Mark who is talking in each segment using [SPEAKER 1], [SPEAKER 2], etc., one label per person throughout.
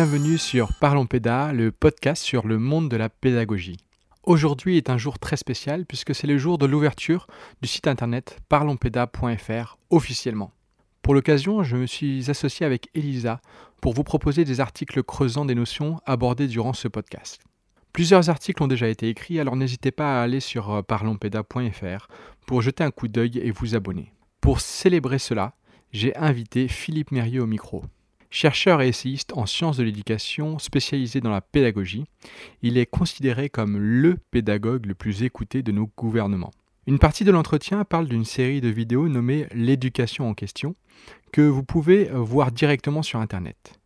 [SPEAKER 1] Bienvenue sur Parlons Péda, le podcast sur le monde de la pédagogie. Aujourd'hui est un jour très spécial puisque c'est le jour de l'ouverture du site internet parlonspeda.fr officiellement. Pour l'occasion, je me suis associé avec Elisa pour vous proposer des articles creusant des notions abordées durant ce podcast. Plusieurs articles ont déjà été écrits, alors n'hésitez pas à aller sur euh, parlonspeda.fr pour jeter un coup d'œil et vous abonner. Pour célébrer cela, j'ai invité Philippe Mérieux au micro. Chercheur et essayiste en sciences de l'éducation spécialisé dans la pédagogie, il est considéré comme le pédagogue le plus écouté de nos gouvernements. Une partie de l'entretien parle d'une série de vidéos nommée L'éducation en question, que vous pouvez voir directement sur Internet.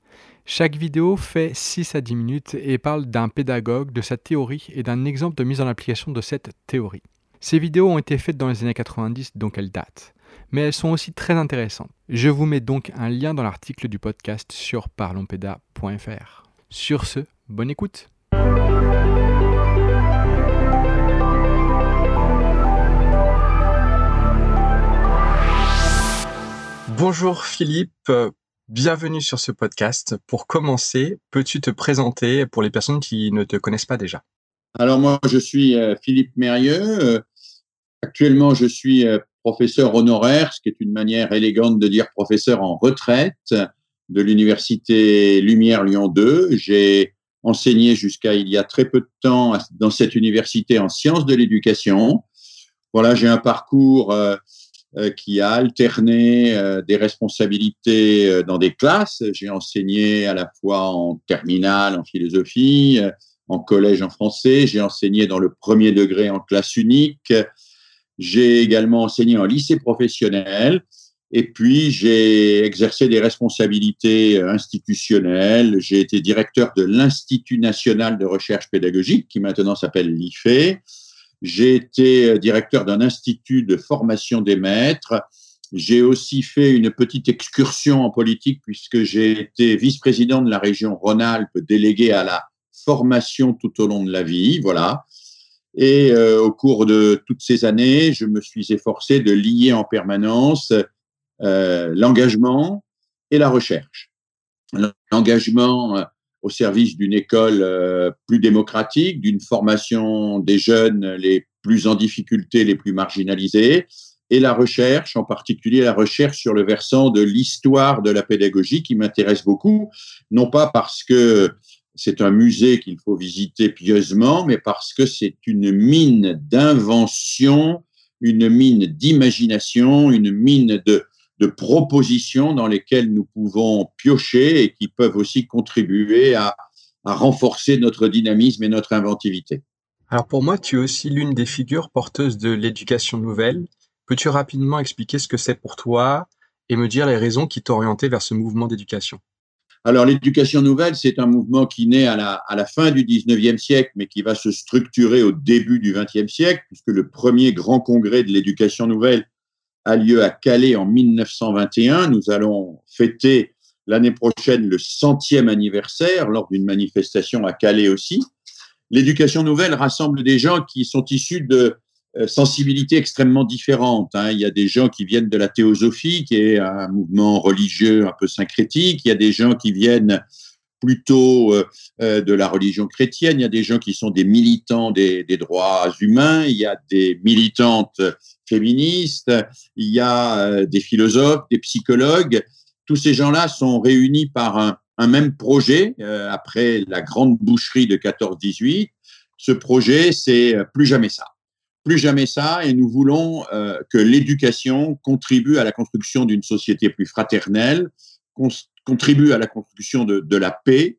[SPEAKER 1] Chaque vidéo fait 6 à 10 minutes et parle d'un pédagogue, de sa théorie et d'un exemple de mise en application de cette théorie. Ces vidéos ont été faites dans les années 90, donc elles datent mais elles sont aussi très intéressantes. Je vous mets donc un lien dans l'article du podcast sur parlonspeda.fr. Sur ce, bonne écoute. Bonjour Philippe, bienvenue sur ce podcast. Pour commencer, peux-tu te présenter pour les personnes qui ne te connaissent pas déjà?
[SPEAKER 2] Alors moi, je suis euh, Philippe Mérieux. Actuellement, je suis euh, professeur honoraire, ce qui est une manière élégante de dire professeur en retraite de l'université Lumière Lyon 2. J'ai enseigné jusqu'à il y a très peu de temps dans cette université en sciences de l'éducation. Voilà, j'ai un parcours euh, euh, qui a alterné euh, des responsabilités dans des classes. J'ai enseigné à la fois en terminale, en philosophie, en collège en français. J'ai enseigné dans le premier degré en classe unique. J'ai également enseigné en lycée professionnel et puis j'ai exercé des responsabilités institutionnelles. J'ai été directeur de l'Institut national de recherche pédagogique qui maintenant s'appelle l'IFE. J'ai été directeur d'un institut de formation des maîtres. J'ai aussi fait une petite excursion en politique puisque j'ai été vice-président de la région Rhône-Alpes, délégué à la formation tout au long de la vie. Voilà. Et euh, au cours de toutes ces années, je me suis efforcé de lier en permanence euh, l'engagement et la recherche. L'engagement euh, au service d'une école plus démocratique, d'une formation des jeunes les plus en difficulté, les plus marginalisés, et la recherche, en particulier la recherche sur le versant de l'histoire de la pédagogie qui m'intéresse beaucoup, non pas parce que c'est un musée qu'il faut visiter pieusement, mais parce que c'est une mine d'invention, une mine d'imagination, une mine de, propositions dans lesquelles nous pouvons piocher et qui peuvent aussi contribuer à, à renforcer notre dynamisme et notre inventivité.
[SPEAKER 1] Alors pour moi, tu es aussi l'une des figures porteuses de l'éducation nouvelle. Peux-tu rapidement expliquer ce que c'est pour toi et me dire les raisons qui t'ont orienté vers ce mouvement d'éducation?
[SPEAKER 2] Alors, l'éducation nouvelle, c'est un mouvement qui naît à la, fin du 19e siècle, mais qui va se structurer au début du 20e siècle, puisque le premier grand congrès de l'éducation nouvelle a lieu à Calais en 1921. Nous allons fêter l'année prochaine le centième anniversaire lors d'une manifestation à Calais aussi. L'éducation nouvelle rassemble des gens qui sont issus de sensibilités extrêmement différentes. Hein. Il y a des gens qui viennent de la théosophie, qui est un mouvement religieux un peu syncrétique. Il y a des gens qui viennent plutôt euh, euh, de la religion chrétienne. Il y a des gens qui sont des militants des, droits humains. Il y a des militantes féministes. Il y a des philosophes, des psychologues. Tous ces gens-là sont réunis par un même projet après la grande boucherie de 14-18. Ce projet, c'est plus jamais ça plus jamais ça, et nous voulons euh, que l'éducation contribue à la construction d'une société plus fraternelle, contribue à la construction de, de, la paix.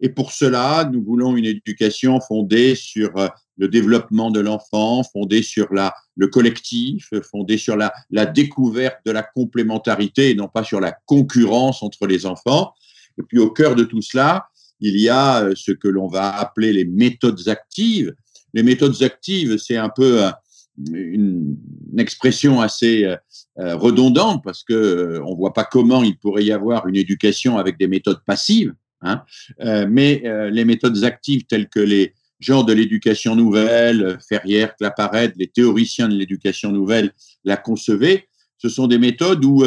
[SPEAKER 2] Et pour cela, nous voulons une éducation fondée sur euh, le développement de l'enfant, fondée sur la, le collectif, fondée sur la, la découverte de la complémentarité et non pas sur la concurrence entre les enfants. Et puis au cœur de tout cela, il y a euh, ce que l'on va appeler les méthodes actives, les méthodes actives, c'est un peu euh, une, expression assez euh, euh, redondante parce que on voit pas comment il pourrait y avoir une éducation avec des méthodes passives. Hein. mais les méthodes actives telles que les genres de l'éducation nouvelle, Ferrière, Claparède, les théoriciens de l'éducation nouvelle la concevaient, ce sont des méthodes où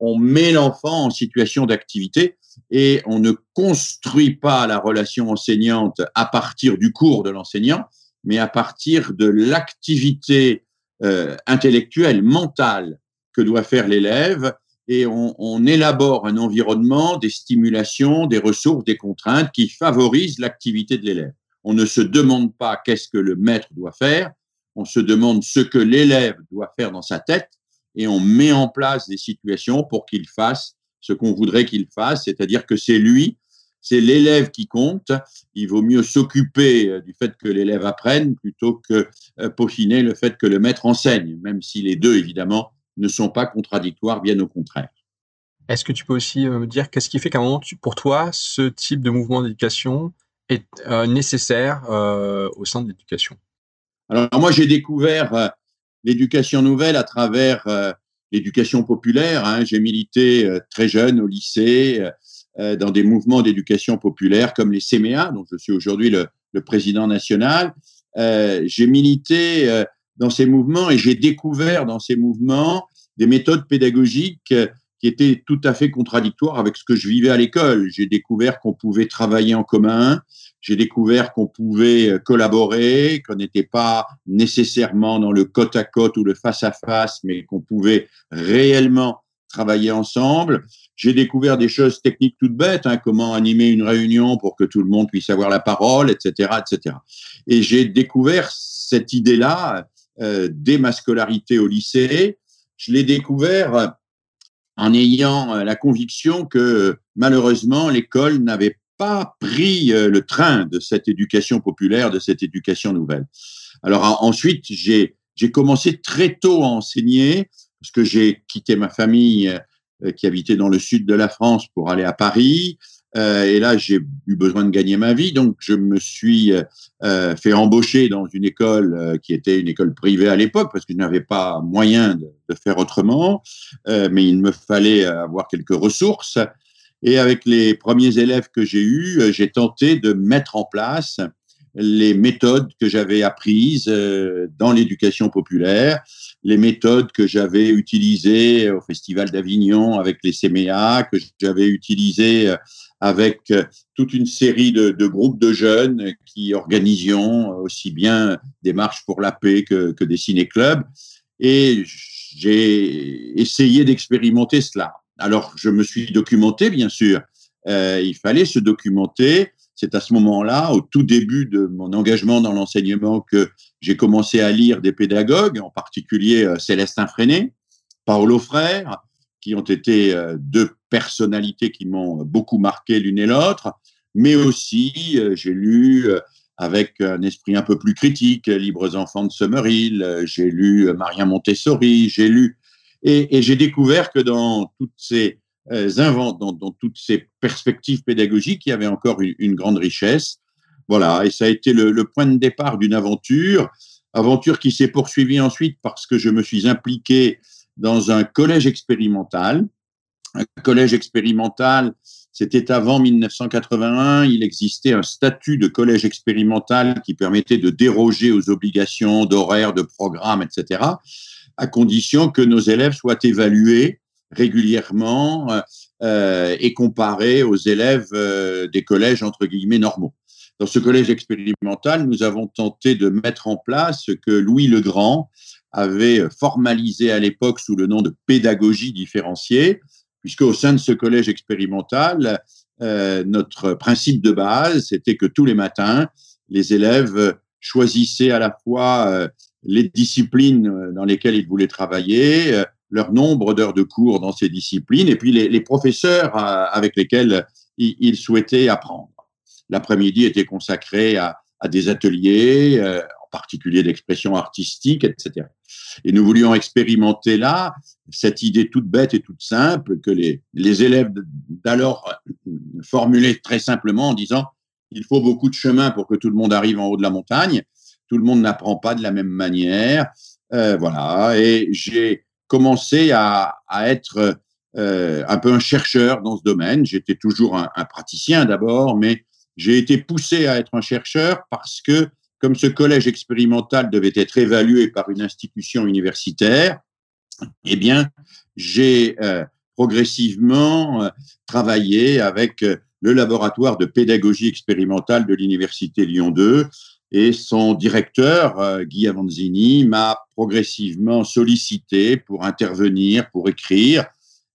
[SPEAKER 2] on met l'enfant en situation d'activité et on ne construit pas la relation enseignante à partir du cours de l'enseignant, mais à partir de l'activité euh, intellectuelle, mentale que doit faire l'élève, et on, on, élabore un environnement, des stimulations, des ressources, des contraintes qui favorisent l'activité de l'élève. On ne se demande pas qu'est-ce que le maître doit faire, on se demande ce que l'élève doit faire dans sa tête, et on met en place des situations pour qu'il fasse ce qu'on voudrait qu'il fasse, c'est-à-dire que c'est lui, c'est l'élève qui compte. Il vaut mieux s'occuper euh, du fait que l'élève apprenne plutôt que euh, peaufiner le fait que le maître enseigne, même si les deux, évidemment, ne sont pas contradictoires, bien au contraire.
[SPEAKER 1] Est-ce que tu peux aussi euh, me dire qu'est-ce qui fait qu'à un moment, pour toi, ce type de mouvement d'éducation est nécessaire au sein de l'éducation?
[SPEAKER 2] Alors moi, j'ai découvert l'éducation nouvelle à travers l'éducation populaire. Hein. J'ai milité très jeune au lycée dans des mouvements d'éducation populaire comme les CMEA, dont je suis aujourd'hui le, président national. j'ai milité dans ces mouvements et j'ai découvert dans ces mouvements des méthodes pédagogiques qui étaient tout à fait contradictoires avec ce que je vivais à l'école. J'ai découvert qu'on pouvait travailler en commun, j'ai découvert qu'on pouvait euh, collaborer, qu'on n'était pas nécessairement dans le côte à côte ou le face à face, mais qu'on pouvait réellement travailler ensemble. J'ai découvert des choses techniques toutes bêtes, hein, comment animer une réunion pour que tout le monde puisse avoir la parole, etc., etc. Et j'ai découvert cette idée-là euh, dès ma scolarité au lycée. Je l'ai découvert en ayant euh, la conviction que malheureusement l'école n'avait pas pris euh, le train de cette éducation populaire, de cette éducation nouvelle. Alors ensuite, j'ai j'ai commencé très tôt à enseigner parce que j'ai quitté ma famille euh, qui habitait dans le sud de la France pour aller à Paris. Euh, et là, j'ai eu besoin de gagner ma vie, donc je me suis euh, fait embaucher dans une école euh, qui était une école privée à l'époque parce que je n'avais pas moyen de faire autrement, mais il me fallait avoir quelques ressources. Et avec les premiers élèves que j'ai eus, j'ai tenté de mettre en place les méthodes que j'avais apprises dans l'éducation populaire, les méthodes que j'avais utilisées au Festival d'Avignon avec les CMEA, que j'avais utilisées avec euh, toute une série de, groupes de jeunes qui organisions aussi bien des marches pour la paix que, des ciné-clubs. Et j'ai essayé d'expérimenter cela. Alors, je me suis documenté, bien sûr. Euh, il fallait se documenter. C'est à ce moment-là, au tout début de mon engagement dans l'enseignement, que j'ai commencé à lire des pédagogues, en particulier euh, Célestin Freinet, Paolo Frère, qui ont été euh, deux personnalités qui m'ont beaucoup marqué l'une et l'autre, mais aussi euh, j'ai lu avec un esprit un peu plus critique Libres enfants de Summerhill, j'ai lu Maria Montessori, j'ai lu et j'ai découvert que dans toutes ces inventes, dans, toutes ces perspectives pédagogiques, il y avait encore une, grande richesse. Voilà, et ça a été le, point de départ d'une aventure, aventure qui s'est poursuivie ensuite parce que je me suis impliqué dans un collège expérimental. Un collège expérimental, c'était avant 1981. Il existait un statut de collège expérimental qui permettait de déroger aux obligations d'horaire, de programme, etc., à condition que nos élèves soient évalués régulièrement euh, et comparés aux élèves euh, des collèges entre guillemets normaux. Dans ce collège expérimental, nous avons tenté de mettre en place ce que Louis le Grand avait formalisé à l'époque sous le nom de pédagogie différenciée, puisque au sein de ce collège expérimental, euh, notre principe de base, c'était que tous les matins, les élèves choisissaient à la fois euh, les disciplines dans lesquelles ils voulaient travailler, euh, leur nombre d'heures de cours dans ces disciplines, et puis les, professeurs euh, avec lesquels ils, souhaitaient apprendre. L'après-midi était consacré à, des ateliers, euh, en particulier d'expression artistique, etc. Et nous voulions expérimenter là cette idée toute bête et toute simple que les, les élèves d'alors formulaient très simplement en disant il faut beaucoup de chemin pour que tout le monde arrive en haut de la montagne. Tout le monde n'apprend pas de la même manière. Euh, voilà. Et j'ai commencé à, être euh, un peu un chercheur dans ce domaine. J'étais toujours un, praticien d'abord, mais j'ai été poussé à être un chercheur parce que comme ce collège expérimental devait être évalué par une institution universitaire, eh bien, j'ai euh, progressivement travaillé avec le laboratoire de pédagogie expérimentale de l'Université Lyon 2 et son directeur, Guy Avanzini, m'a progressivement sollicité pour intervenir, pour écrire.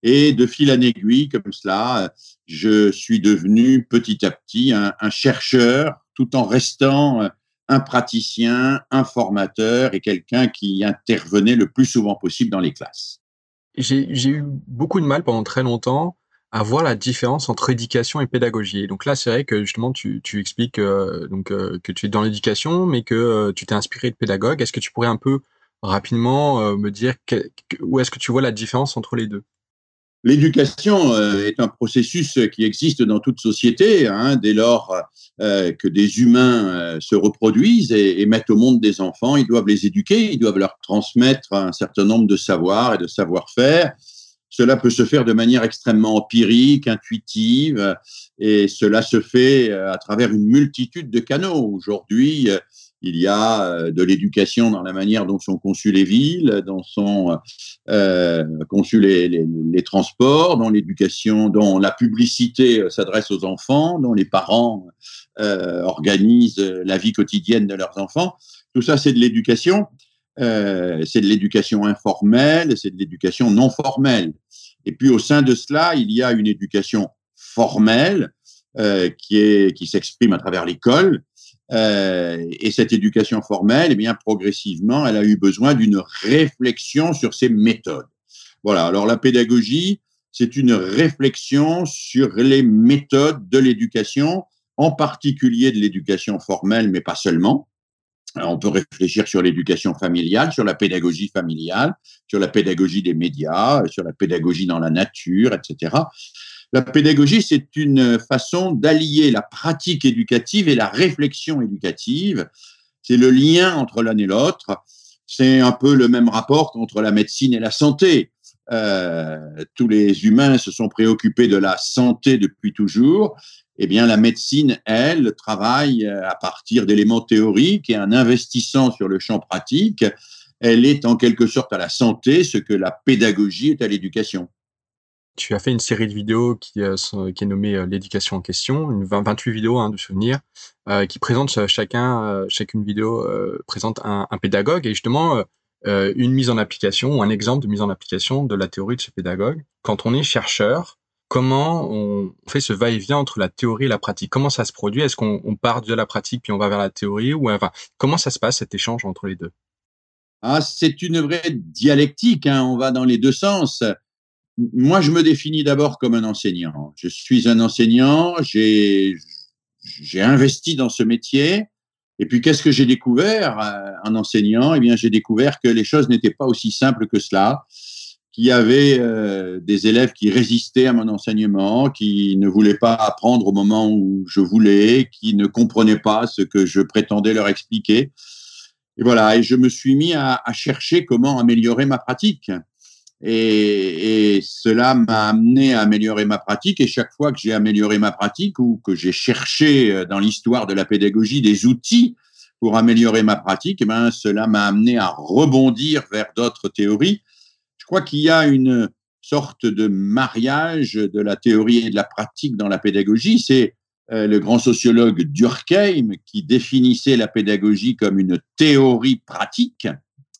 [SPEAKER 2] Et de fil en aiguille, comme cela, je suis devenu petit à petit un, un chercheur tout en restant un praticien, un formateur et quelqu'un qui intervenait le plus souvent possible dans les classes.
[SPEAKER 1] J'ai eu beaucoup de mal pendant très longtemps à voir la différence entre éducation et pédagogie. donc là, c'est vrai que justement, tu, expliques euh, euh, que tu es dans l'éducation, mais que euh, tu t'es inspiré de pédagogue. Est-ce que tu pourrais un peu rapidement me dire où est-ce que tu vois la différence entre les deux?
[SPEAKER 2] L'éducation est un processus qui existe dans toute société, hein, dès lors que des humains se reproduisent et, et, mettent au monde des enfants, ils doivent les éduquer, ils doivent leur transmettre un certain nombre de savoirs et de savoir-faire. Cela peut se faire de manière extrêmement empirique, intuitive, et cela se fait à travers une multitude de canaux. Aujourd'hui, il y a euh, de l'éducation dans la manière dont sont conçues les villes, dont sont euh, conçus les, transports, dont l'éducation, dont la publicité euh, s'adresse aux enfants, dont les parents euh, organisent la vie quotidienne de leurs enfants. Tout ça, c'est de l'éducation. Euh, c'est de l'éducation informelle, c'est de l'éducation non formelle. Et puis au sein de cela, il y a une éducation formelle euh, qui est qui s'exprime à travers l'école, euh, et cette éducation formelle, eh bien, progressivement, elle a eu besoin d'une réflexion sur ses méthodes. Voilà. Alors, la pédagogie, c'est une réflexion sur les méthodes de l'éducation, en particulier de l'éducation formelle, mais pas seulement. Alors, on peut réfléchir sur l'éducation familiale, sur la pédagogie familiale, sur la pédagogie des médias, sur la pédagogie dans la nature, etc. La pédagogie, c'est une façon d'allier la pratique éducative et la réflexion éducative. C'est le lien entre l'un et l'autre. C'est un peu le même rapport entre la médecine et la santé. Euh, tous les humains se sont préoccupés de la santé depuis toujours. Eh bien, la médecine, elle, travaille à partir d'éléments théoriques et en investissant sur le champ pratique, elle est en quelque sorte à la santé ce que la pédagogie est à l'éducation.
[SPEAKER 1] Tu as fait une série de vidéos qui, euh, qui est nommée euh, l'éducation en question, une 28 vidéos hein, de souvenirs, euh, qui présentent chacun, chacune vidéo présente un, pédagogue et justement une mise en application ou un exemple de mise en application de la théorie de ce pédagogue. Quand on est chercheur, comment on fait ce va-et-vient entre la théorie et la pratique? Comment ça se produit? Est-ce qu'on part de la pratique puis on va vers la théorie? Ou enfin comment ça se passe cet échange entre les deux?
[SPEAKER 2] Ah, c'est une vraie dialectique. Hein. On va dans les deux sens moi, je me définis d'abord comme un enseignant. Je suis un enseignant, j'ai investi dans ce métier. Et puis, qu'est-ce que j'ai découvert euh, en enseignant? Eh bien, j'ai découvert que les choses n'étaient pas aussi simples que cela, qu'il y avait euh, des élèves qui résistaient à mon enseignement, qui ne voulaient pas apprendre au moment où je voulais, qui ne comprenaient pas ce que je prétendais leur expliquer. Et voilà, et je me suis mis à, chercher comment améliorer ma pratique. Et, et cela m'a amené à améliorer ma pratique. Et chaque fois que j'ai amélioré ma pratique ou que j'ai cherché euh, dans l'histoire de la pédagogie des outils pour améliorer ma pratique, eh ben, cela m'a amené à rebondir vers d'autres théories. Je crois qu'il y a une sorte de mariage de la théorie et de la pratique dans la pédagogie. C'est euh, le grand sociologue Durkheim qui définissait la pédagogie comme une théorie pratique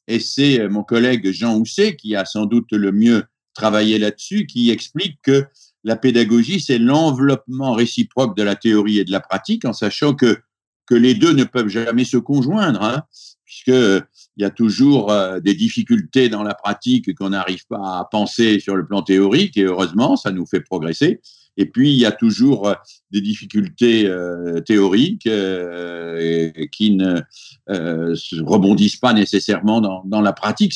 [SPEAKER 2] et c'est euh, mon collègue Jean Housset qui a sans doute le mieux travaillé là-dessus, qui explique que la pédagogie, c'est l'enveloppement réciproque de la théorie et de la pratique, en sachant que, que les deux ne peuvent jamais se conjoindre, hein, puisque il y a toujours euh, des difficultés dans la pratique qu'on n'arrive pas à penser sur le plan théorique, et heureusement, ça nous fait progresser. Et puis, il y a toujours euh, des difficultés euh, théoriques qui ne euh, rebondissent pas nécessairement dans, dans la pratique.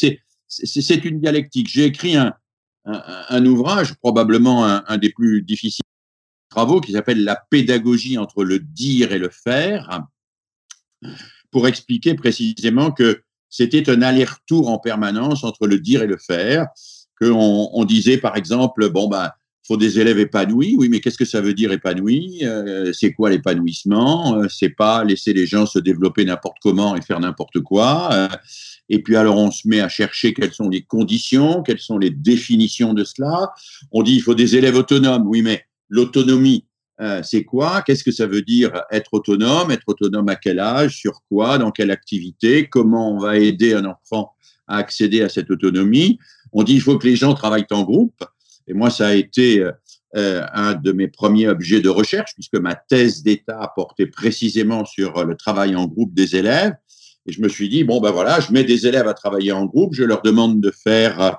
[SPEAKER 2] C'est une dialectique. J'ai écrit un, un, ouvrage, probablement un, des plus difficiles travaux, qui s'appelle La pédagogie entre le dire et le faire, pour expliquer précisément que c'était un aller-retour en permanence entre le dire et le faire, qu'on on disait par exemple, bon ben faut des élèves épanouis. Oui, mais qu'est-ce que ça veut dire épanoui euh, C'est quoi l'épanouissement? Euh, C'est pas laisser les gens se développer n'importe comment et faire n'importe quoi. Euh, et puis alors on se met à chercher quelles sont les conditions, quelles sont les définitions de cela. On dit il faut des élèves autonomes. Oui, mais l'autonomie, c'est quoi? Qu'est-ce que ça veut dire être autonome? Être autonome à quel âge? Sur quoi? Dans quelle activité? Comment on va aider un enfant à accéder à cette autonomie? On dit il faut que les gens travaillent en groupe. Et moi, ça a été euh, un de mes premiers objets de recherche, puisque ma thèse d'État portait précisément sur le travail en groupe des élèves. Et je me suis dit, bon, ben voilà, je mets des élèves à travailler en groupe, je leur demande de faire euh,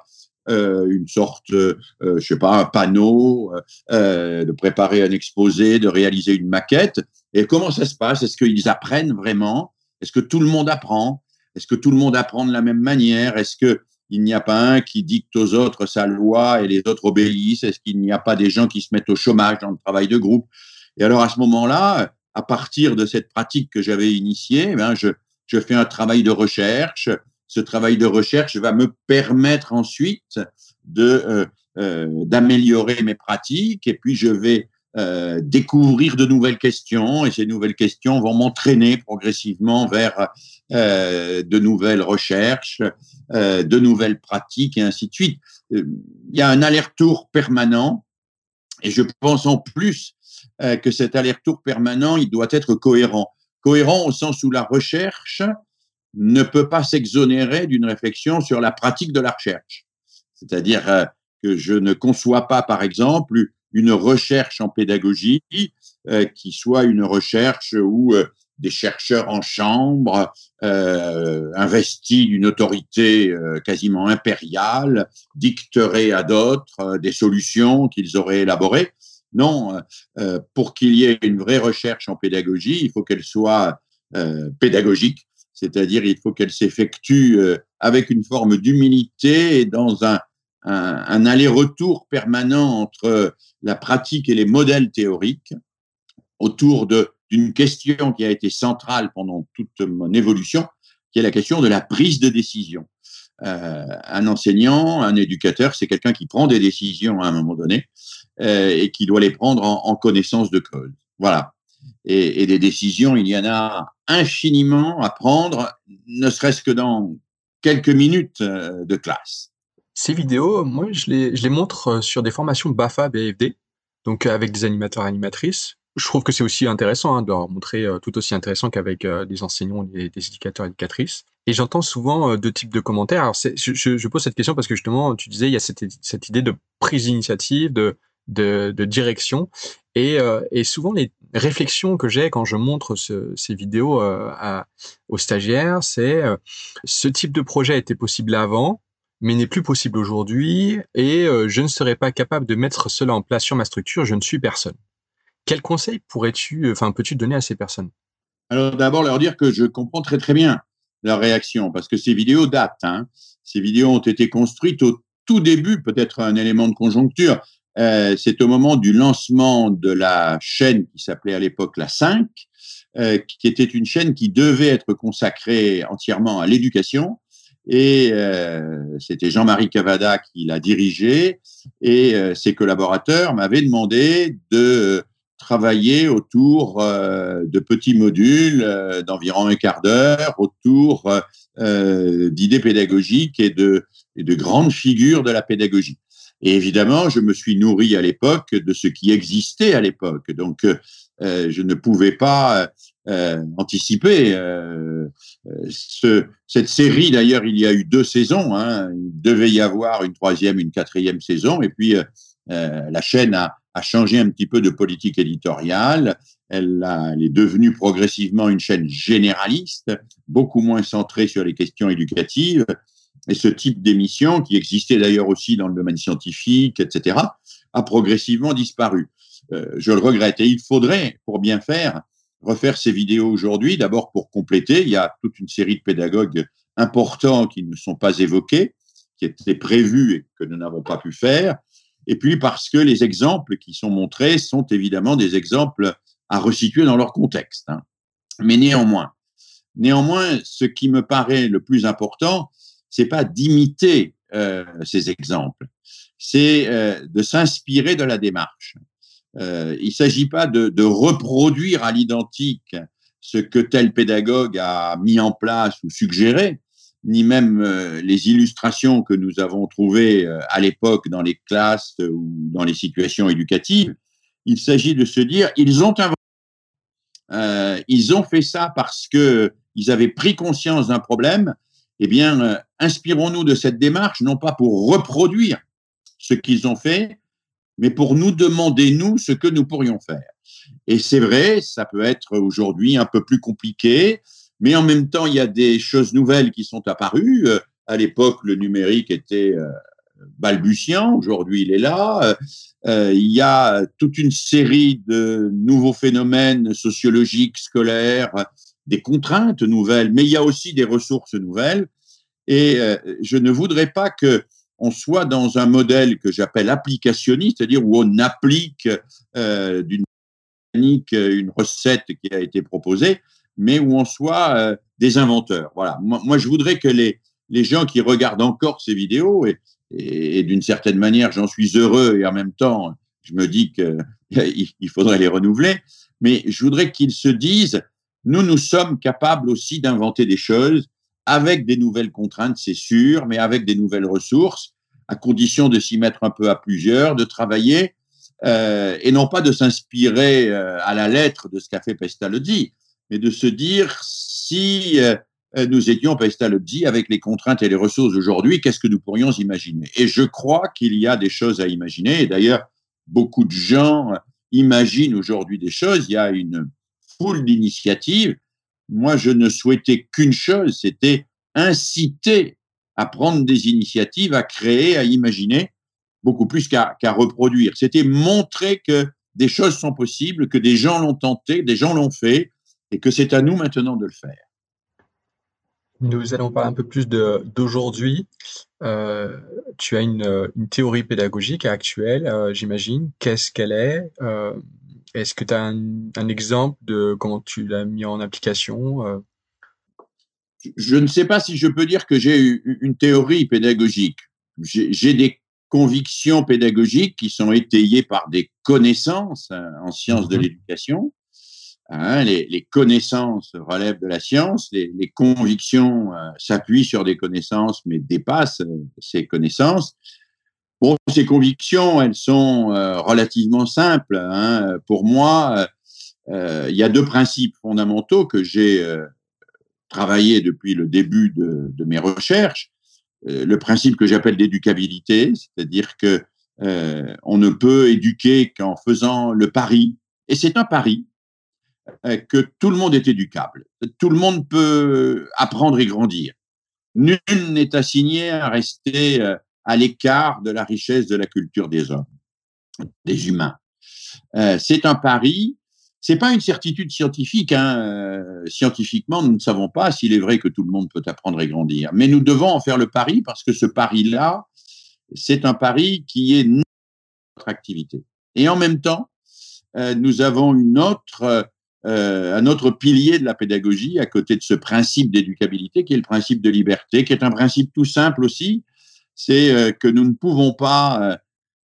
[SPEAKER 2] une sorte, euh, je sais pas, un panneau, euh, de préparer un exposé, de réaliser une maquette. Et comment ça se passe? Est-ce qu'ils apprennent vraiment? Est-ce que tout le monde apprend? Est-ce que tout le monde apprend de la même manière? Est-ce que il n'y a pas un qui dicte aux autres sa loi et les autres obéissent? Est-ce qu'il n'y a pas des gens qui se mettent au chômage dans le travail de groupe? Et alors à ce moment-là, à partir de cette pratique que j'avais initiée, ben je, je fais un travail de recherche. Ce travail de recherche va me permettre ensuite de euh, euh, d'améliorer mes pratiques et puis je vais euh, découvrir de nouvelles questions et ces nouvelles questions vont m'entraîner progressivement vers euh, de nouvelles recherches, euh, de nouvelles pratiques et ainsi de suite. Euh, il y a un aller-retour permanent et je pense en plus que cet aller-retour permanent, il doit être cohérent. Cohérent au sens où la recherche ne peut pas s'exonérer d'une réflexion sur la pratique de la recherche. C'est-à-dire que je ne conçois pas, par exemple, une recherche en pédagogie qui soit une recherche où des chercheurs en chambre, euh, investis d'une autorité euh, quasiment impériale, dicteraient à d'autres euh, des solutions qu'ils auraient élaborées. Non, euh, pour qu'il y ait une vraie recherche en pédagogie, il faut qu'elle soit pédagogique, c'est-à-dire il faut qu'elle s'effectue avec une forme d'humilité et dans un, aller-retour permanent entre la pratique et les modèles théoriques autour d'une question qui a été centrale pendant toute mon évolution, qui est la question de la prise de décision. Euh, un enseignant, un éducateur, c'est quelqu'un qui prend des décisions à un moment donné euh, et qui doit les prendre en, en connaissance de cause. Voilà. Et, des décisions, il y en a infiniment à prendre, ne serait-ce que dans quelques minutes euh, de classe.
[SPEAKER 1] Ces vidéos, moi, je les, montre euh, sur des formations BAFA, BFD, donc euh, avec des animateurs et animatrices je trouve que c'est aussi intéressant hein, de leur montrer tout aussi intéressant qu'avec des enseignants et des éducateurs et éducatrices. Et j'entends souvent deux types de commentaires. Alors, je, pose cette question parce que justement, tu disais, il y a cette, idée de prise d'initiative, de, direction. Et, et, souvent, les réflexions que j'ai quand je montre ce, ces vidéos à, aux stagiaires, c'est ce type de projet était possible avant, mais n'est plus possible aujourd'hui, et je ne serais pas capable de mettre cela en place sur ma structure, je ne suis personne. Quel conseil pourrais-tu, enfin, peux-tu donner à ces personnes?
[SPEAKER 2] Alors d'abord leur dire que je comprends très très bien leur réaction parce que ces vidéos datent. Hein. Ces vidéos ont été construites au tout début, peut-être un élément de conjoncture. Euh, c'est au moment du lancement de la chaîne qui s'appelait à l'époque la 5, euh, qui était une chaîne qui devait être consacrée entièrement à l'éducation. Et euh, c'était Jean-Marie Cavada qui l'a dirigée. Et ses collaborateurs m'avaient demandé de travailler autour de petits modules d'environ un quart d'heure, autour d'idées pédagogiques et de grandes figures de la pédagogie. Et évidemment, je me suis nourri à l'époque de ce qui existait à l'époque. Donc, je ne pouvais pas anticiper ce, cette série. D'ailleurs, il y a eu deux saisons. Hein. Il devait y avoir une troisième, une quatrième saison. Et puis, la chaîne a, a changé un petit peu de politique éditoriale. Elle, a, elle, est devenue progressivement une chaîne généraliste, beaucoup moins centrée sur les questions éducatives. Et ce type d'émission, qui existait d'ailleurs aussi dans le domaine scientifique, etc., a progressivement disparu. Euh, je le regrette. Et il faudrait, pour bien faire, refaire ces vidéos aujourd'hui, d'abord pour compléter. Il y a toute une série de pédagogues importants qui ne sont pas évoqués, qui étaient prévus et que nous n'avons pas pu faire et puis parce que les exemples qui sont montrés sont évidemment des exemples à resituer dans leur contexte. Hein. Mais néanmoins, néanmoins, ce qui me paraît le plus important, c'est pas d'imiter euh, ces exemples, c'est euh, de s'inspirer de la démarche. Euh, il ne s'agit pas de, reproduire à l'identique ce que tel pédagogue a mis en place ou suggéré, ni même les illustrations que nous avons trouvées à l'époque dans les classes ou dans les situations éducatives. Il s'agit de se dire, ils ont euh, ils ont fait ça parce que ils avaient pris conscience d'un problème. Eh bien, euh, inspirons-nous de cette démarche, non pas pour reproduire ce qu'ils ont fait, mais pour nous demander, nous, ce que nous pourrions faire. Et c'est vrai, ça peut être aujourd'hui un peu plus compliqué, mais en même temps, il y a des choses nouvelles qui sont apparues. Euh, à l'époque, le numérique était euh, balbutiant, aujourd'hui il est là. Il y a toute une série de nouveaux phénomènes sociologiques, scolaires, des contraintes nouvelles, mais il y a aussi des ressources nouvelles. Et je ne voudrais pas que on soit dans un modèle que j'appelle applicationniste, c'est-à-dire où on applique euh, d'une une recette qui a été proposée, mais où on soit euh, des inventeurs. Voilà. Moi, je voudrais que les, les gens qui regardent encore ces vidéos, et, d'une certaine manière, j'en suis heureux, et en même temps, je me dis qu'il faudrait les renouveler, mais je voudrais qu'ils se disent, nous, nous sommes capables aussi d'inventer des choses, avec des nouvelles contraintes, c'est sûr, mais avec des nouvelles ressources, à condition de s'y mettre un peu à plusieurs, de travailler, euh, et non pas de s'inspirer euh, à la lettre de ce qu'a fait Pestalozzi, mais de se dire si euh, nous étions Pestalozzi avec les contraintes et les ressources d'aujourd'hui, qu'est-ce que nous pourrions imaginer? Et je crois qu'il y a des choses à imaginer, et d'ailleurs, beaucoup de gens imaginent aujourd'hui des choses, il y a une foule d'initiatives, moi, je ne souhaitais qu'une chose, c'était inciter à prendre des initiatives, à créer, à imaginer, beaucoup plus qu'à reproduire. C'était montrer que des choses sont possibles, que des gens l'ont tenté, des gens l'ont fait, et que c'est à nous maintenant de le faire.
[SPEAKER 1] Nous allons parler un peu plus d'aujourd'hui. Euh, tu as une, théorie pédagogique actuelle, euh, j'imagine. Qu'est-ce qu'elle est, euh, est-ce que tu as un, exemple de comment tu l'as mis en application euh?
[SPEAKER 2] Je ne sais pas si je peux dire que j'ai une théorie pédagogique. J'ai des convictions pédagogiques qui sont étayées par des connaissances hein, en sciences de mmh l'éducation. Hein, les, connaissances relèvent de la science, les, convictions euh, s'appuient sur des connaissances mais dépassent euh, ces connaissances. Bon, ces convictions, elles sont euh, relativement simples. Hein. Pour moi, euh, il y a deux principes fondamentaux que j'ai euh, travaillé depuis le début de, de mes recherches. le principe que j'appelle d'éducabilité, c'est-à-dire que on ne peut éduquer qu'en faisant le pari, et c'est un pari, que tout le monde est éducable. Tout le monde peut apprendre et grandir. Nul n'est assigné à rester à l'écart de la richesse de la culture des hommes, des humains. Euh, c'est un pari. C'est pas une certitude scientifique. Hein. Euh, scientifiquement, nous ne savons pas s'il est vrai que tout le monde peut apprendre et grandir. Mais nous devons en faire le pari parce que ce pari-là, c'est un pari qui est notre activité. Et en même temps, euh, nous avons une autre, un autre pilier de la pédagogie à côté de ce principe d'éducabilité qui est le principe de liberté, qui est un principe tout simple aussi, c'est euh, que nous ne pouvons pas euh,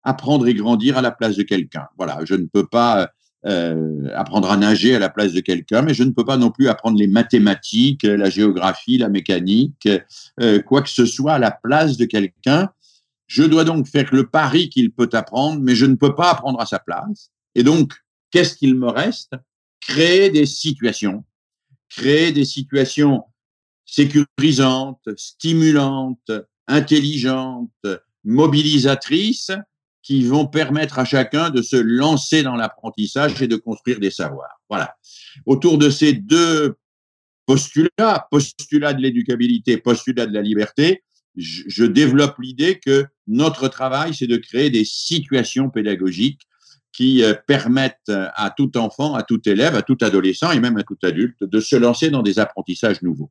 [SPEAKER 2] apprendre et grandir à la place de quelqu'un. Voilà, je ne peux pas euh, apprendre à nager à la place de quelqu'un, mais je ne peux pas non plus apprendre les mathématiques, la géographie, la mécanique, quoi que ce soit à la place de quelqu'un. Je dois donc faire le pari qu'il peut apprendre, mais je ne peux pas apprendre à sa place. Et donc, qu'est-ce qu'il me reste? Créer des situations, créer des situations sécurisantes, stimulantes, intelligentes, mobilisatrices, qui vont permettre à chacun de se lancer dans l'apprentissage et de construire des savoirs. Voilà. Autour de ces deux postulats, postulat de l'éducabilité, postulat de la liberté, je, développe l'idée que notre travail, c'est de créer des situations pédagogiques qui euh, permettent à tout enfant, à tout élève, à tout adolescent et même à tout adulte de se lancer dans des apprentissages nouveaux.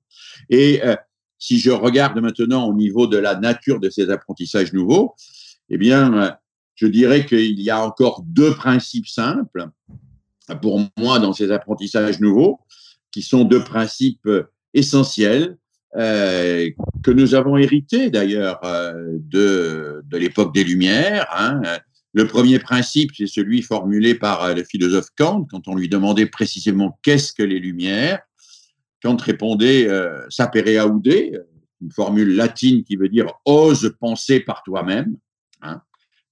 [SPEAKER 2] Et euh, si je regarde maintenant au niveau de la nature de ces apprentissages nouveaux, eh bien, je dirais qu'il y a encore deux principes simples pour moi dans ces apprentissages nouveaux, qui sont deux principes essentiels. que nous avons hérité d'ailleurs de, de l'époque des Lumières. Hein. Le premier principe, c'est celui formulé par le philosophe Kant quand on lui demandait précisément qu'est-ce que les Lumières. Kant répondait euh, sapere aude, une formule latine qui veut dire ose penser par toi-même. Hein.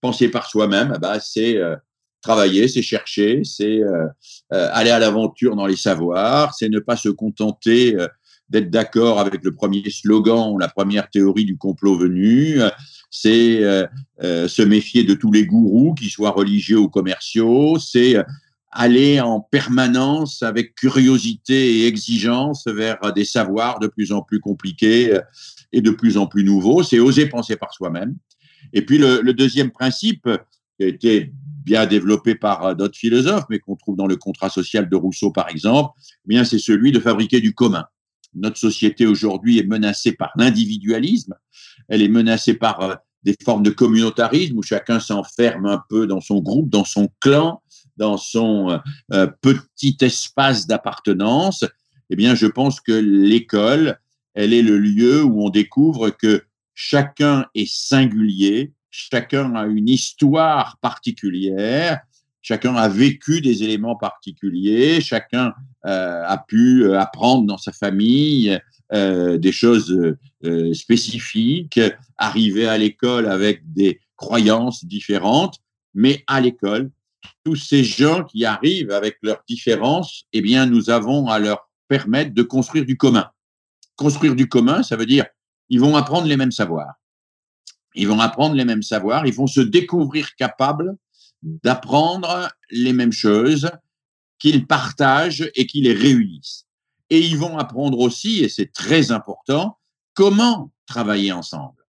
[SPEAKER 2] Penser par soi-même, eh ben, c'est euh, travailler, c'est chercher, c'est euh, euh, aller à l'aventure dans les savoirs, c'est ne pas se contenter d'être d'accord avec le premier slogan, la première théorie du complot venu, c'est se méfier de tous les gourous, qu'ils soient religieux ou commerciaux, c'est aller en permanence avec curiosité et exigence vers des savoirs de plus en plus compliqués euh, et de plus en plus nouveaux. C'est oser penser par soi-même. Et puis le, deuxième principe, qui a été bien développé par euh, d'autres philosophes, mais qu'on trouve dans le contrat social de Rousseau par exemple, eh bien c'est celui de fabriquer du commun. Notre société aujourd'hui est menacée par l'individualisme, elle est menacée par euh, des formes de communautarisme où chacun s'enferme un peu dans son groupe, dans son clan, dans son euh, euh, petit espace d'appartenance, eh bien, je pense que l'école, elle est le lieu où on découvre que chacun est singulier, chacun a une histoire particulière, chacun a vécu des éléments particuliers, chacun euh, a pu apprendre dans sa famille des choses spécifiques, arriver à l'école avec des croyances différentes, mais à l'école, tous ces gens qui arrivent avec leurs différences, eh bien, nous avons à leur permettre de construire du commun. Construire du commun, ça veut dire ils vont apprendre les mêmes savoirs. Ils vont apprendre les mêmes savoirs, ils vont se découvrir capables d'apprendre les mêmes choses, qu'ils partagent et qu'ils les réunissent. Et ils vont apprendre aussi, et c'est très important, comment travailler ensemble.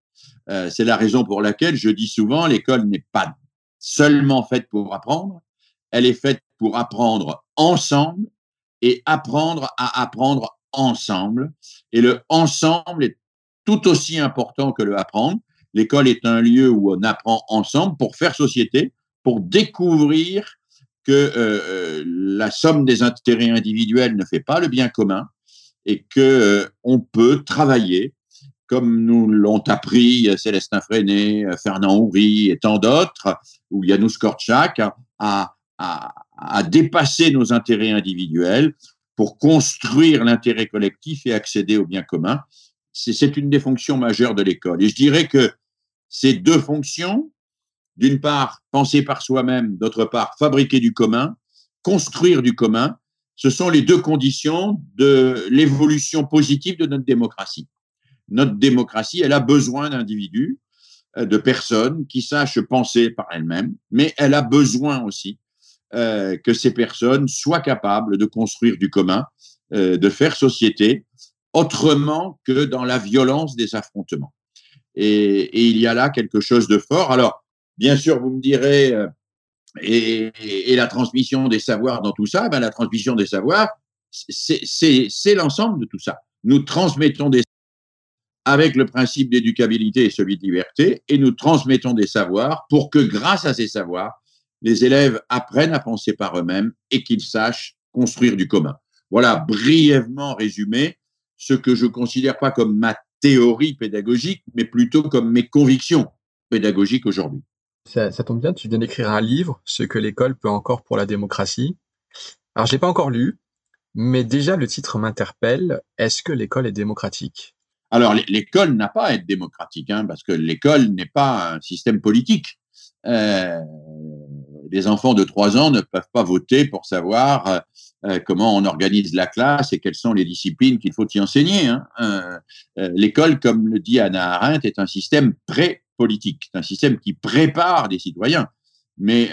[SPEAKER 2] Euh, c'est la raison pour laquelle je dis souvent, l'école n'est pas seulement faite pour apprendre, elle est faite pour apprendre ensemble et apprendre à apprendre ensemble. Et le ensemble est tout aussi important que le apprendre. L'école est un lieu où on apprend ensemble pour faire société, pour découvrir que euh, euh, la somme des intérêts individuels ne fait pas le bien commun et que euh, on peut travailler comme nous l'ont appris Célestin Freinet, Fernand Houry et tant d'autres, ou Janusz Korczak, à, à, à dépasser nos intérêts individuels pour construire l'intérêt collectif et accéder au bien commun. C'est une des fonctions majeures de l'école. Et je dirais que ces deux fonctions, d'une part, penser par soi-même, d'autre part, fabriquer du commun, construire du commun, ce sont les deux conditions de l'évolution positive de notre démocratie notre démocratie, elle a besoin d'individus, euh, de personnes qui sachent penser par elles-mêmes, mais elle a besoin aussi euh, que ces personnes soient capables de construire du commun, euh, de faire société autrement que dans la violence des affrontements. Et, il y a là quelque chose de fort. Alors, bien sûr, vous me direz, et, la transmission des savoirs dans tout ça, ben, la transmission des savoirs, c'est l'ensemble de tout ça. Nous transmettons des avec le principe d'éducabilité et celui de liberté, et nous transmettons des savoirs pour que grâce à ces savoirs, les élèves apprennent à penser par eux-mêmes et qu'ils sachent construire du commun. Voilà, brièvement résumé, ce que je considère pas comme ma théorie pédagogique, mais plutôt comme mes convictions pédagogiques aujourd'hui.
[SPEAKER 1] Ça, tombe bien, tu viens d'écrire un livre, Ce que l'école peut encore pour la démocratie. Alors, je l'ai pas encore lu, mais déjà le titre m'interpelle. Est-ce que l'école est démocratique?
[SPEAKER 2] Alors, l'école n'a pas à être démocratique, hein, parce que l'école n'est pas un système politique. Euh, les enfants de trois ans ne peuvent pas voter pour savoir euh, euh, comment on organise la classe et quelles sont les disciplines qu'il faut y enseigner. Hein. l'école, comme le dit Anna Arendt, est un système pré-politique, c'est un système qui prépare des citoyens. Mais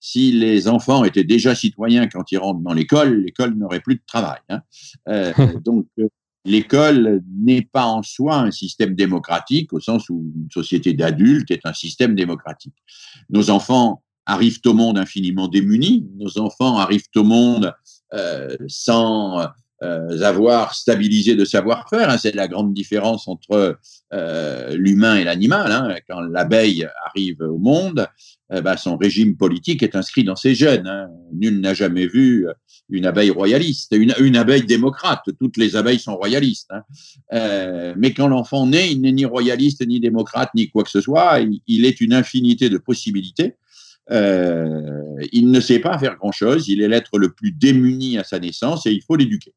[SPEAKER 2] si les enfants étaient déjà citoyens quand ils rentrent dans l'école, l'école n'aurait plus de travail. Hein. donc, l'école n'est pas en soi un système démocratique au sens où une société d'adultes est un système démocratique. Nos enfants arrivent au monde infiniment démunis, nos enfants arrivent au monde euh, sans avoir stabilisé de savoir-faire. Hein. C'est la grande différence entre l'humain et l'animal. Hein. Quand l'abeille arrive au monde, bah, son régime politique est inscrit dans ses gènes. Hein. Nul n'a jamais vu une abeille royaliste, une, abeille démocrate. Toutes les abeilles sont royalistes. mais quand l'enfant naît, il n'est ni royaliste, ni démocrate, ni quoi que ce soit. il est une infinité de possibilités. Euh, il ne sait pas faire grand-chose, il est l'être le plus démuni à sa naissance et il faut l'éduquer.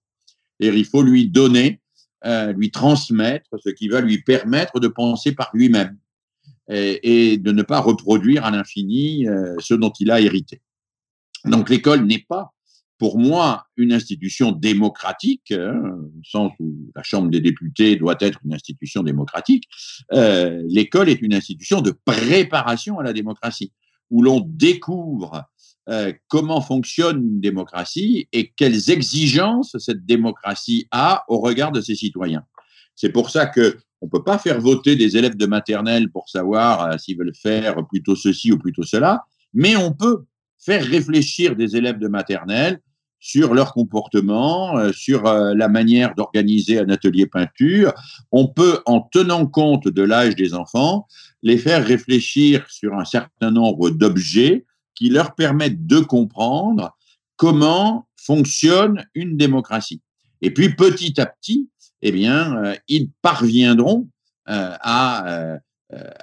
[SPEAKER 2] Il faut lui donner, euh, lui transmettre ce qui va lui permettre de penser par lui-même et, de ne pas reproduire à l'infini euh, ce dont il a hérité. Donc l'école n'est pas, pour moi, une institution démocratique, hein, au sens où la Chambre des députés doit être une institution démocratique. l'école est une institution de préparation à la démocratie où l'on découvre euh, comment fonctionne une démocratie et quelles exigences cette démocratie a au regard de ses citoyens. C'est pour ça que on peut pas faire voter des élèves de maternelle pour savoir euh, s'ils veulent faire plutôt ceci ou plutôt cela, mais on peut faire réfléchir des élèves de maternelle sur leur comportement, euh, sur la manière d'organiser un atelier peinture. On peut, en tenant compte de l'âge des enfants, les faire réfléchir sur un certain nombre d'objets qui leur permettent de comprendre comment fonctionne une démocratie. Et puis petit à petit, eh bien, euh, ils parviendront euh, à euh,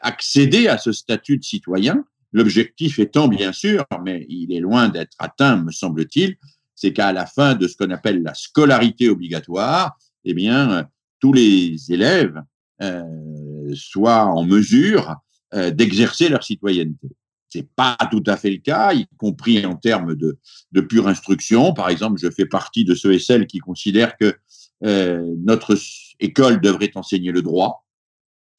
[SPEAKER 2] accéder à ce statut de citoyen. L'objectif étant bien sûr, mais il est loin d'être atteint, me semble-t-il, c'est qu'à la fin de ce qu'on appelle la scolarité obligatoire, eh bien, tous les élèves soient en mesure d'exercer leur citoyenneté. C'est pas tout à fait le cas, y compris en termes de, pure instruction. Par exemple, je fais partie de ceux et celles qui considèrent que euh, notre école devrait enseigner le droit.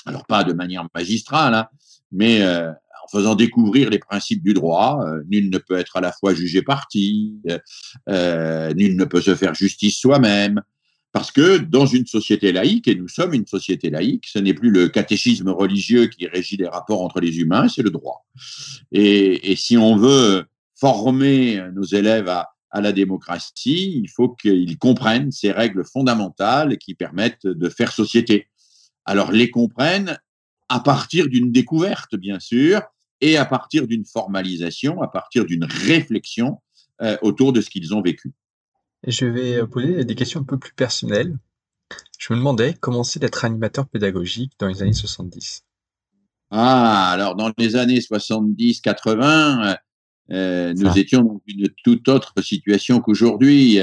[SPEAKER 2] Alors pas de manière magistrale, hein, mais euh, en faisant découvrir les principes du droit. nul ne peut être à la fois jugé parti, nul ne peut se faire justice soi-même. Parce que dans une société laïque, et nous sommes une société laïque, ce n'est plus le catéchisme religieux qui régit les rapports entre les humains, c'est le droit. Et, si on veut former nos élèves à, la démocratie, il faut qu'ils comprennent ces règles fondamentales qui permettent de faire société. Alors les comprennent à partir d'une découverte, bien sûr, et à partir d'une formalisation, à partir d'une réflexion euh, autour de ce qu'ils ont vécu.
[SPEAKER 1] Je vais euh, poser des questions un peu plus personnelles. Je me demandais comment c'est d'être animateur pédagogique dans les années 70.
[SPEAKER 2] Ah, alors dans les années 70-80, euh, nous étions dans une toute autre situation qu'aujourd'hui.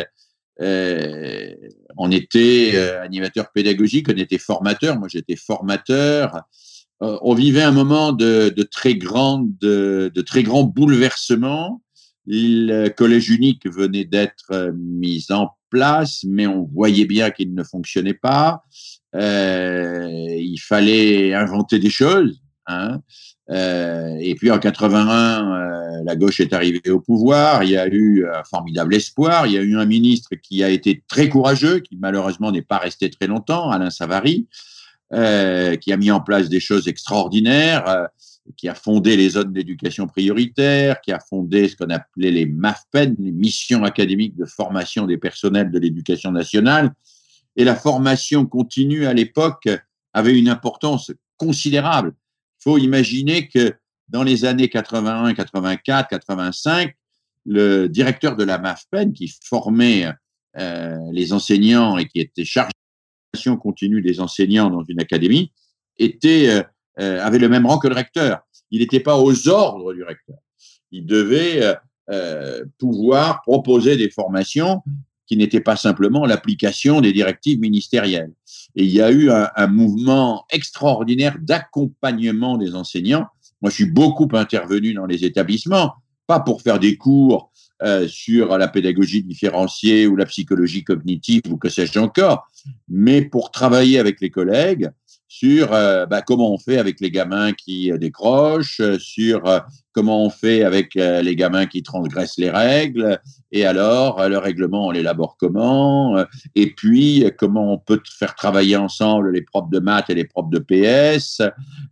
[SPEAKER 2] Euh, on était animateur pédagogique, on était formateur. Moi, j'étais formateur. on vivait un moment de, très grande, de, de, très grands bouleversements le collège unique venait d'être euh, mis en place, mais on voyait bien qu'il ne fonctionnait pas. Euh, il fallait inventer des choses. Hein. Euh, et puis en 81, la gauche est arrivée au pouvoir. Il y a eu un formidable espoir. Il y a eu un ministre qui a été très courageux, qui malheureusement n'est pas resté très longtemps, Alain Savary, qui a mis en place des choses extraordinaires qui a fondé les zones d'éducation prioritaire, qui a fondé ce qu'on appelait les MAFPEN, les missions académiques de formation des personnels de l'éducation nationale. Et la formation continue à l'époque avait une importance considérable. Il faut imaginer que dans les années 81, 84, 85, le directeur de la MAFPEN, qui formait euh, les enseignants et qui était chargé de la formation continue des enseignants dans une académie, était euh, euh, avait le même rang que le recteur. Il n'était pas aux ordres du recteur. Il devait euh, euh, pouvoir proposer des formations qui n'étaient pas simplement l'application des directives ministérielles. Et il y a eu un, mouvement extraordinaire d'accompagnement des enseignants. Moi, je suis beaucoup intervenu dans les établissements, pas pour faire des cours sur la pédagogie différenciée ou la psychologie cognitive ou que sais-je encore, mais pour travailler avec les collègues sur bah, comment on fait avec les gamins qui euh, décrochent, euh, sur comment on fait avec les gamins qui transgressent les règles, et alors le règlement, on l'élabore comment, et puis comment on peut faire travailler ensemble les profs de maths et les profs de PS,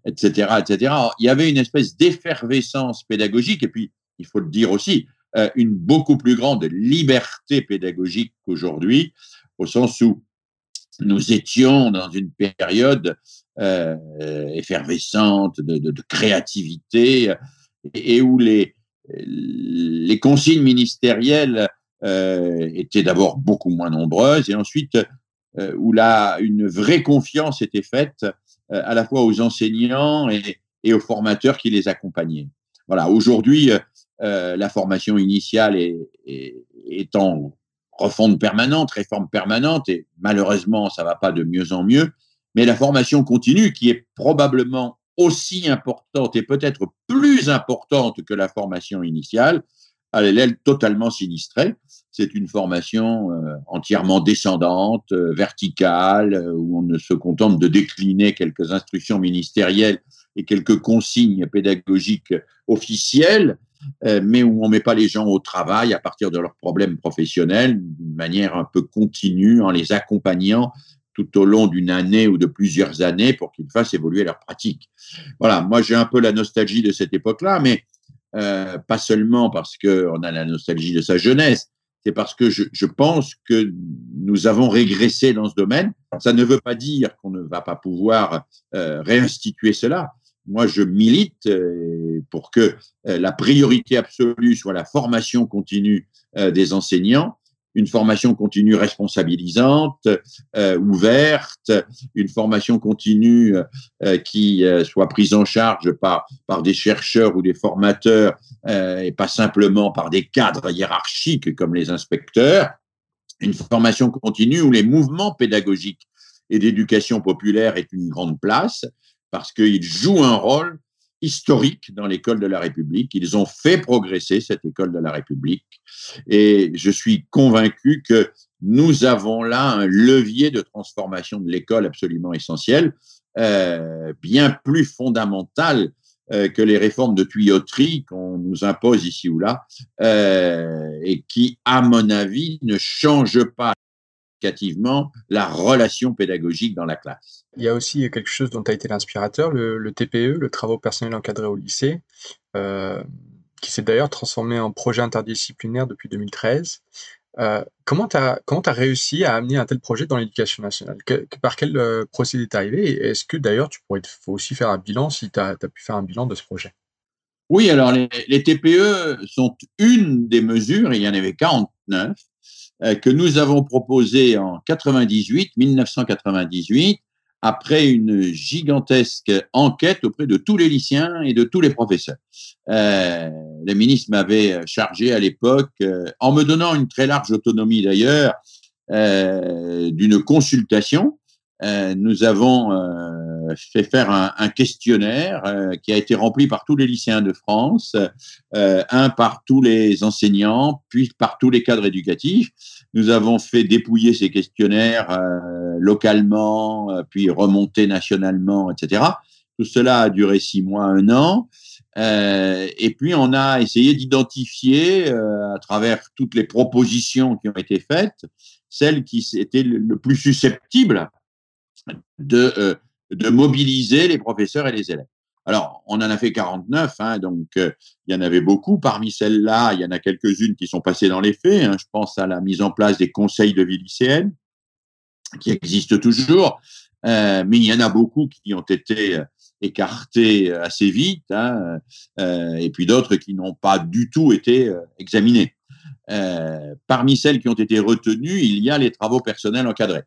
[SPEAKER 2] etc. etc. il y avait une espèce d'effervescence pédagogique, et puis, il faut le dire aussi, une beaucoup plus grande liberté pédagogique qu'aujourd'hui, au sens où nous étions dans une période euh, effervescente de, de, de créativité et, où les, les consignes ministérielles euh, étaient d'abord beaucoup moins nombreuses et ensuite euh, où là une vraie confiance était faite euh, à la fois aux enseignants et, et, aux formateurs qui les accompagnaient. Voilà, aujourd'hui, euh, la formation initiale est, est, est, en refonte permanente, réforme permanente, et malheureusement, ça va pas de mieux en mieux. Mais la formation continue, qui est probablement aussi importante et peut-être plus importante que la formation initiale, elle est totalement sinistrée. C'est une formation euh, entièrement descendante, euh, verticale, euh, où on ne se contente de décliner quelques instructions ministérielles et quelques consignes pédagogiques officielles, mais où on met pas les gens au travail à partir de leurs problèmes professionnels d'une manière un peu continue en les accompagnant tout au long d'une année ou de plusieurs années pour qu'ils fassent évoluer leur pratique. Voilà, moi j'ai un peu la nostalgie de cette époque-là, mais euh, pas seulement parce qu'on a la nostalgie de sa jeunesse, c'est parce que je, je, pense que nous avons régressé dans ce domaine. Ça ne veut pas dire qu'on ne va pas pouvoir euh, réinstituer cela. Moi, je milite euh, pour que euh, la priorité absolue soit la formation continue euh, des enseignants une formation continue responsabilisante, ouverte, une formation continue qui soit prise en charge par, par des chercheurs ou des formateurs et pas simplement par des cadres hiérarchiques comme les inspecteurs, une formation continue où les mouvements pédagogiques et d'éducation populaire aient une grande place parce qu'ils jouent un rôle historique dans l'école de la République. Ils ont fait progresser cette école de la République. Et je suis convaincu que nous avons là un levier de transformation de l'école absolument essentiel, euh, bien plus fondamental euh, que les réformes de tuyauterie qu'on nous impose ici ou là, euh, et qui, à mon avis, ne changent pas la relation pédagogique dans la classe.
[SPEAKER 1] Il y a aussi quelque chose dont tu as été l'inspirateur, le, le, TPE, le travaux personnels encadrés au lycée, euh, qui s'est d'ailleurs transformé en projet interdisciplinaire depuis 2013. Euh, comment tu as, as, réussi à amener un tel projet dans l'éducation nationale? Que, Par quel euh, procédé est arrivé? Est-ce que d'ailleurs tu pourrais faut aussi faire un bilan si tu as, as, pu faire un bilan de ce projet?
[SPEAKER 2] Oui, alors les, les, TPE sont une des mesures, il y en avait 49, euh, que nous avons proposé en 98, 1998, après une gigantesque enquête auprès de tous les lycéens et de tous les professeurs. Euh, le ministre m'avait chargé à l'époque, euh, en me donnant une très large autonomie d'ailleurs, euh, d'une consultation. Euh, nous avons euh, fait faire un, questionnaire qui a été rempli par tous les lycéens de France, un par tous les enseignants, puis par tous les cadres éducatifs. Nous avons fait dépouiller ces questionnaires euh, localement, euh, puis remonter nationalement, etc. Tout cela a duré six mois, un an. Euh, et puis, on a essayé d'identifier, euh, à travers toutes les propositions qui ont été faites, celles qui étaient le, plus susceptibles de, euh, de mobiliser les professeurs et les élèves. Alors, on en a fait 49, hein, donc euh, il y en avait beaucoup. Parmi celles-là, il y en a quelques-unes qui sont passées dans les faits. Hein. Je pense à la mise en place des conseils de vie lycéenne, qui existent toujours, euh, mais il y en a beaucoup qui ont été euh, écartés assez vite, hein, euh, et puis d'autres qui n'ont pas du tout été euh, examinés. Euh, parmi celles qui ont été retenues, il y a les travaux personnels encadrés.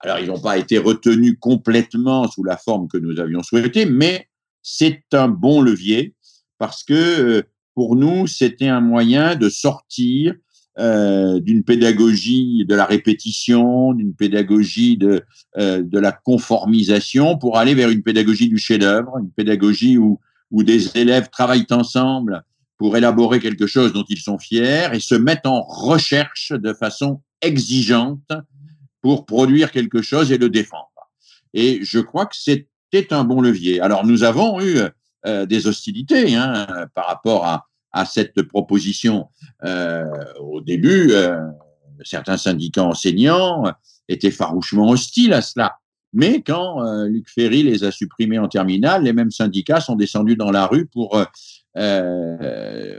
[SPEAKER 2] Alors, ils n'ont pas été retenus complètement sous la forme que nous avions souhaité, mais c'est un bon levier parce que euh, pour nous, c'était un moyen de sortir euh, d'une pédagogie de la répétition, d'une pédagogie de, euh, de la conformisation pour aller vers une pédagogie du chef-d'œuvre, une pédagogie où, où des élèves travaillent ensemble pour élaborer quelque chose dont ils sont fiers et se mettent en recherche de façon exigeante pour produire quelque chose et le défendre. Et je crois que c'est un bon levier. Alors, nous avons eu euh, des hostilités hein, par rapport à, cette proposition. Euh, au début, euh, certains syndicats enseignants étaient farouchement hostiles à cela. Mais quand Luc Ferry les a supprimés en terminale, les mêmes syndicats sont descendus dans la rue pour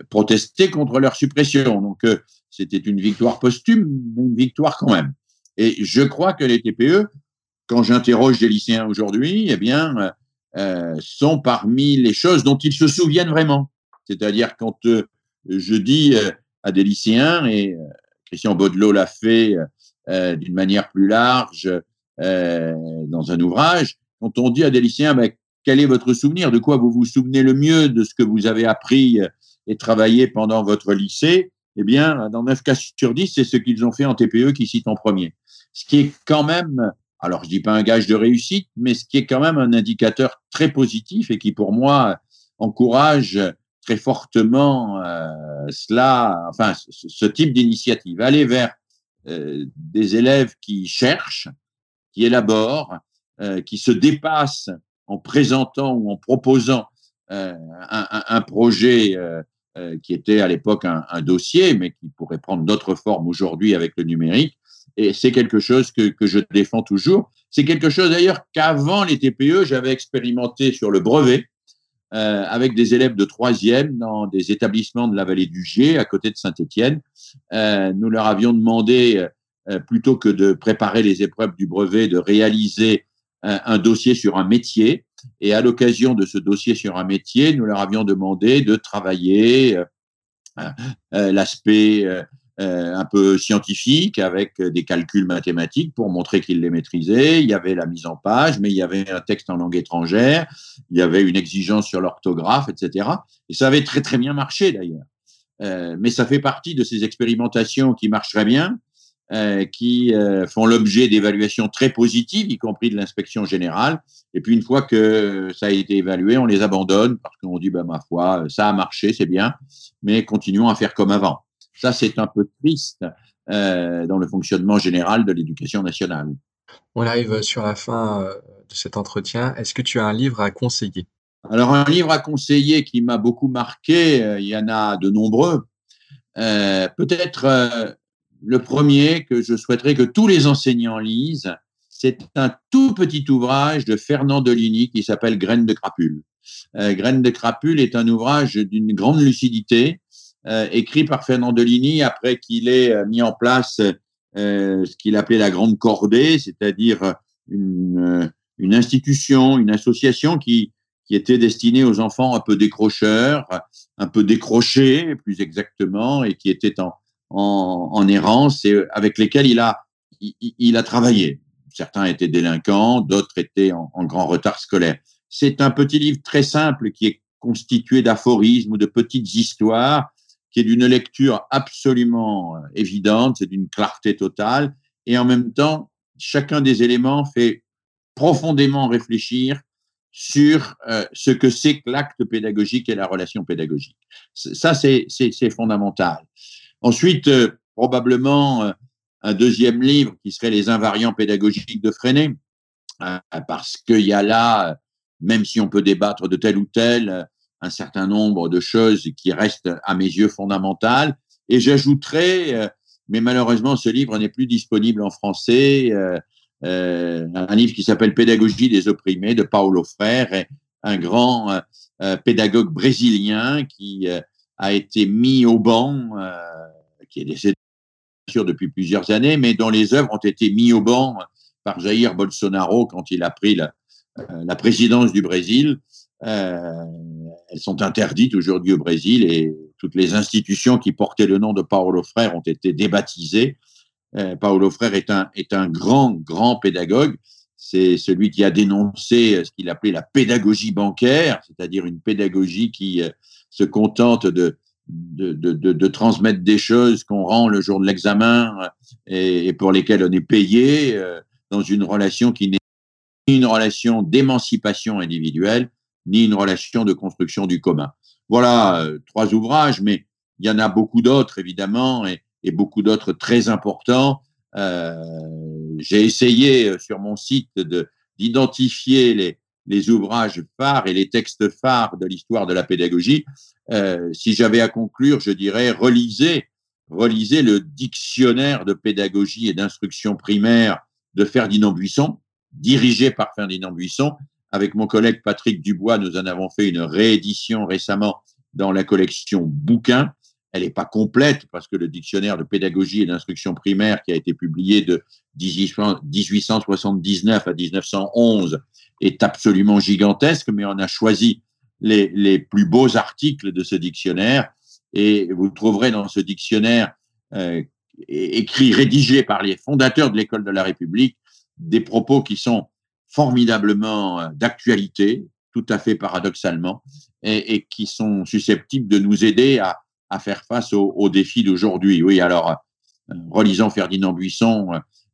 [SPEAKER 2] protester contre leur suppression. Donc, c'était une victoire posthume, mais une victoire quand même. Et je crois que les TPE, quand j'interroge des lycéens aujourd'hui, eh bien, euh, sont parmi les choses dont ils se souviennent vraiment. C'est-à-dire quand euh, je dis euh, à des lycéens, et euh, Christian Baudelot l'a fait d'une manière plus large dans un ouvrage, quand on dit à des lycéens, quel est votre souvenir, de quoi vous vous souvenez le mieux de ce que vous avez appris et travaillé pendant votre lycée, eh bien, dans 9 cas sur 10, c'est ce qu'ils ont fait en TPE qui citent en premier. Ce qui est quand même, alors je dis pas un gage de réussite, mais ce qui est quand même un indicateur très positif et qui, pour moi, encourage très fortement euh, cela, enfin, ce, type d'initiative. Aller vers euh, des élèves qui cherchent, qui élaborent, euh, qui se dépassent en présentant ou en proposant un, un, un, projet euh, qui était à l'époque un, dossier, mais qui pourrait prendre d'autres formes aujourd'hui avec le numérique. Et c'est quelque chose que, je défends toujours. C'est quelque chose d'ailleurs qu'avant les TPE, j'avais expérimenté sur le brevet euh, avec des élèves de troisième dans des établissements de la vallée du Gier, à côté de Saint-Étienne. Euh, nous leur avions demandé, euh, plutôt que de préparer les épreuves du brevet, de réaliser un dossier sur un métier. Et à l'occasion de ce dossier sur un métier, nous leur avions demandé de travailler euh, euh, l'aspect euh, un peu scientifique avec des calculs mathématiques pour montrer qu'ils les maîtrisaient. Il y avait la mise en page, mais il y avait un texte en langue étrangère, il y avait une exigence sur l'orthographe, etc. Et ça avait très très bien marché d'ailleurs. mais ça fait partie de ces expérimentations qui marcheraient bien euh, qui euh, font l'objet d'évaluations très positives, y compris de l'inspection générale. Et puis une fois que ça a été évalué, on les abandonne parce qu'on dit, bah, ma foi, ça a marché, c'est bien, mais continuons à faire comme avant. Ça, c'est un peu triste euh, dans le fonctionnement général de l'éducation nationale.
[SPEAKER 1] On arrive sur la fin de cet entretien. Est-ce que tu as un livre à conseiller?
[SPEAKER 2] Alors, un livre à conseiller qui m'a beaucoup marqué, il y en a de nombreux. Peut-être le premier que je souhaiterais que tous les enseignants lisent, c'est un tout petit ouvrage de Fernand Deligny qui s'appelle Graines de crapule. Euh, Graines de crapule est un ouvrage d'une grande lucidité, euh, écrit par Fernand Deligny après qu'il ait euh, mis en place euh, ce qu'il appelait la grande cordée, c'est-à-dire une, institution, une association qui, qui était destinée aux enfants un peu décrocheurs, un peu décrochés plus exactement, et qui était en, en, errance et avec lesquels il a, il, a travaillé. Certains étaient délinquants, d'autres étaient en, en, grand retard scolaire. C'est un petit livre très simple qui est constitué d'aphorismes ou de petites histoires, qui est d'une lecture absolument euh, évidente, c'est d'une clarté totale, et en même temps, chacun des éléments fait profondément réfléchir sur euh, ce que c'est que l'acte pédagogique et la relation pédagogique. Ça, c'est fondamental. Ensuite, euh, probablement euh, un deuxième livre qui serait Les invariants pédagogiques de Freinet, euh, parce qu'il y a là, même si on peut débattre de tel ou tel, un certain nombre de choses qui restent à mes yeux fondamentales. Et j'ajouterais, mais malheureusement ce livre n'est plus disponible en français, un livre qui s'appelle Pédagogie des opprimés de Paulo Freire, un grand pédagogue brésilien qui a été mis au banc, euh, qui est décédé sûr depuis plusieurs années, mais dont les œuvres ont été mis au banc par Jair Bolsonaro quand il a pris la, euh, présidence du Brésil. Euh, elles sont interdites aujourd'hui au Brésil et toutes les institutions qui portaient le nom de Paulo Freire ont été débaptisées. Euh, Paulo Freire est un, est un grand, grand pédagogue. C'est celui qui a dénoncé ce qu'il appelait la pédagogie bancaire, c'est-à-dire une pédagogie qui euh, se contente de, de, de, de, transmettre des choses qu'on rend le jour de l'examen euh, et, pour lesquelles on est payé euh, dans une relation qui n'est ni une relation d'émancipation individuelle, ni une relation de construction du commun. Voilà euh, trois ouvrages, mais il y en a beaucoup d'autres, évidemment, et, beaucoup d'autres très importants. J'ai essayé sur mon site d'identifier les, les ouvrages phares et les textes phares de l'histoire de la pédagogie. Euh, si j'avais à conclure, je dirais relisez, relisez le dictionnaire de pédagogie et d'instruction primaire de Ferdinand Buisson, dirigé par Ferdinand Buisson. Avec mon collègue Patrick Dubois, nous en avons fait une réédition récemment dans la collection Bouquins. Elle n'est pas complète parce que le dictionnaire de pédagogie et d'instruction primaire qui a été publié de 1879 à 1911 est absolument gigantesque, mais on a choisi les, plus beaux articles de ce dictionnaire. Et vous trouverez dans ce dictionnaire euh, écrit, rédigé par les fondateurs de l'école de la République, des propos qui sont formidablement euh, d'actualité, tout à fait paradoxalement, et, qui sont susceptibles de nous aider à, à faire face aux, aux défis d'aujourd'hui. Oui, alors, euh, relisant Ferdinand Buisson,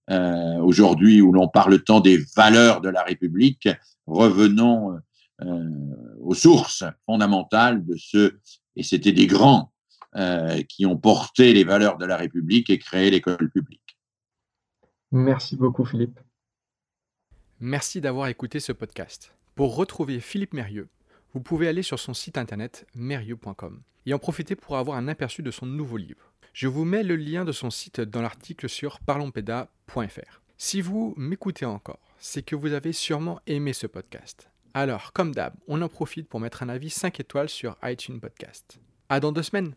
[SPEAKER 2] euh, aujourd'hui où l'on parle tant des valeurs de la République, revenons euh, aux sources fondamentales de ceux, et c'était des grands, euh, qui ont porté les valeurs de la République et créé l'école publique.
[SPEAKER 3] Merci beaucoup Philippe. Merci d'avoir écouté ce podcast. Pour retrouver Philippe Mérieux, vous pouvez aller sur son site internet mérieux.com et en profiter pour avoir un aperçu de son nouveau livre. Je vous mets le lien de son site dans l'article sur parlonspeda.fr. Si vous m'écoutez encore, c'est que vous avez sûrement aimé ce podcast. Alors, comme d'hab, on en profite pour mettre un avis 5 étoiles sur iTunes Podcast. À dans deux semaines!